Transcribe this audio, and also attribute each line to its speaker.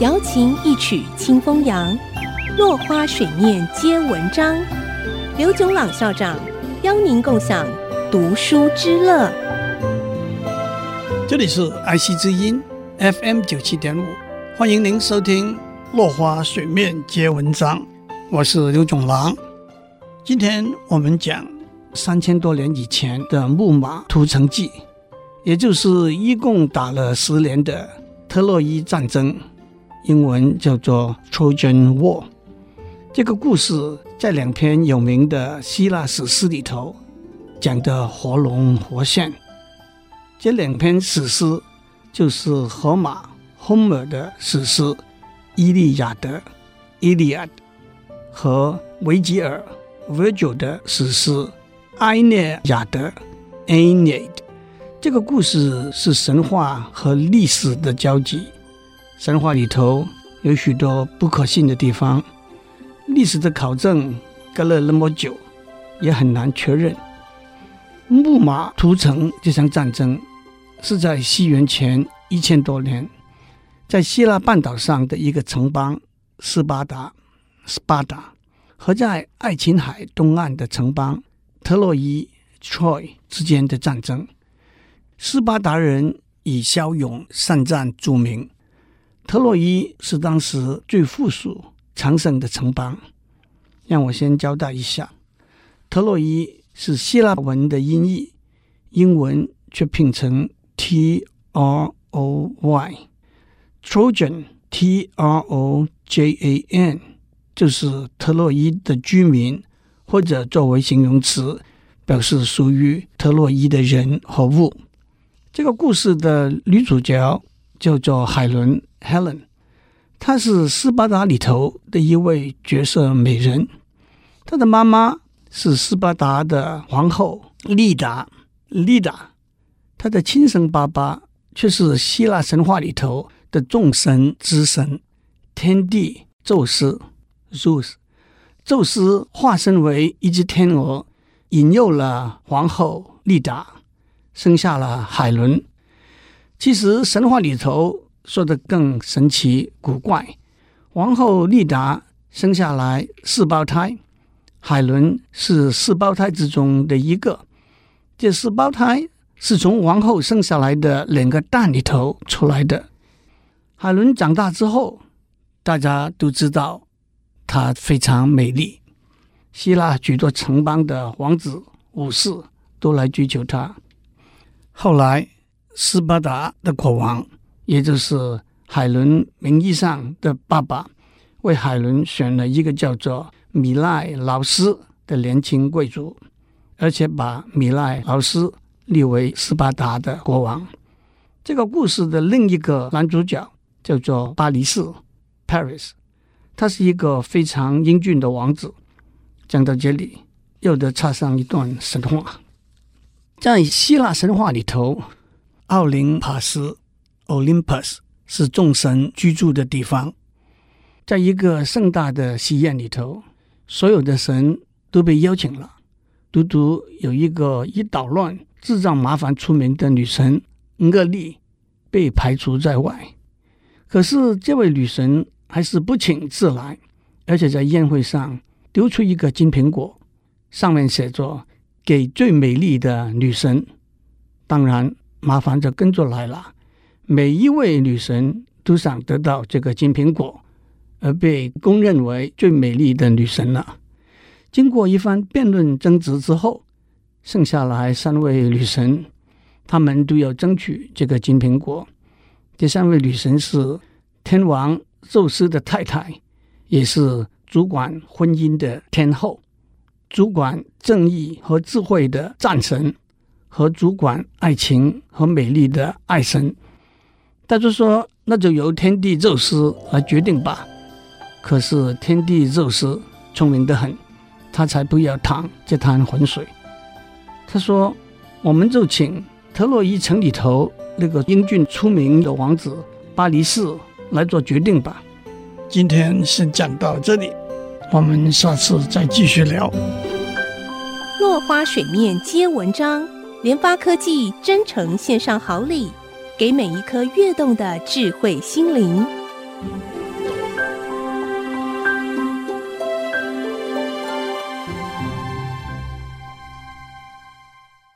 Speaker 1: 瑶琴一曲清风扬，落花水面皆文章。刘炯朗校长邀您共享读书之乐。
Speaker 2: 这里是爱惜之音 FM 九七点五，欢迎您收听《落花水面皆文章》，我是刘炯朗。今天我们讲三千多年以前的木马屠城记，也就是一共打了十年的特洛伊战争。英文叫做 Trojan War。这个故事在两篇有名的希腊史诗里头讲得活龙活现。这两篇史诗就是荷马 Homer 的史诗《伊利亚德》（Iliad） 和维吉尔 Virgil 的史诗《埃涅亚德》（Aeneid）。这个故事是神话和历史的交集。神话里头有许多不可信的地方，历史的考证隔了那么久，也很难确认。木马屠城这场战争是在西元前一千多年，在希腊半岛上的一个城邦斯巴达 （Sparta） 和在爱琴海东岸的城邦特洛伊 （Troy） 之间的战争。斯巴达人以骁勇善战著名。特洛伊是当时最富庶、强盛的城邦。让我先交代一下，特洛伊是希腊文的音译，英文却拼成 T R O Y，Trojan T R O J A N，就是特洛伊的居民，或者作为形容词，表示属于特洛伊的人和物。这个故事的女主角叫做海伦。Helen，她是斯巴达里头的一位绝色美人。她的妈妈是斯巴达的皇后丽达 （Leda），她的亲生爸爸却是希腊神话里头的众神之神天帝宙斯 （Zeus）。宙斯化身为一只天鹅，引诱了皇后丽达，生下了海伦。其实神话里头。说的更神奇古怪，王后丽达生下来四胞胎，海伦是四胞胎之中的一个。这四胞胎是从王后生下来的两个蛋里头出来的。海伦长大之后，大家都知道她非常美丽，希腊许多城邦的王子武士都来追求她。后来斯巴达的国王。也就是海伦名义上的爸爸，为海伦选了一个叫做米赖劳斯的年轻贵族，而且把米赖劳斯立为斯巴达的国王。这个故事的另一个男主角叫做巴黎士 （Paris），他是一个非常英俊的王子。讲到这里，又得插上一段神话，在希腊神话里头，奥林帕斯。Olympus 是众神居住的地方，在一个盛大的喜宴里头，所有的神都被邀请了，独独有一个以捣乱、制造麻烦出名的女神厄利被排除在外。可是这位女神还是不请自来，而且在宴会上丢出一个金苹果，上面写着“给最美丽的女神”。当然，麻烦就跟着来了。每一位女神都想得到这个金苹果，而被公认为最美丽的女神了。经过一番辩论争执之后，剩下来三位女神，她们都要争取这个金苹果。第三位女神是天王宙斯的太太，也是主管婚姻的天后，主管正义和智慧的战神，和主管爱情和美丽的爱神。大家说，那就由天帝宙斯来决定吧。可是天帝宙斯聪明得很，他才不要淌这滩浑水。他说：“我们就请特洛伊城里头那个英俊出名的王子巴黎士来做决定吧。”今天先讲到这里，我们下次再继续聊。
Speaker 1: 落花水面皆文章，联发科技真诚献上好礼。给每一颗跃动的智慧心灵。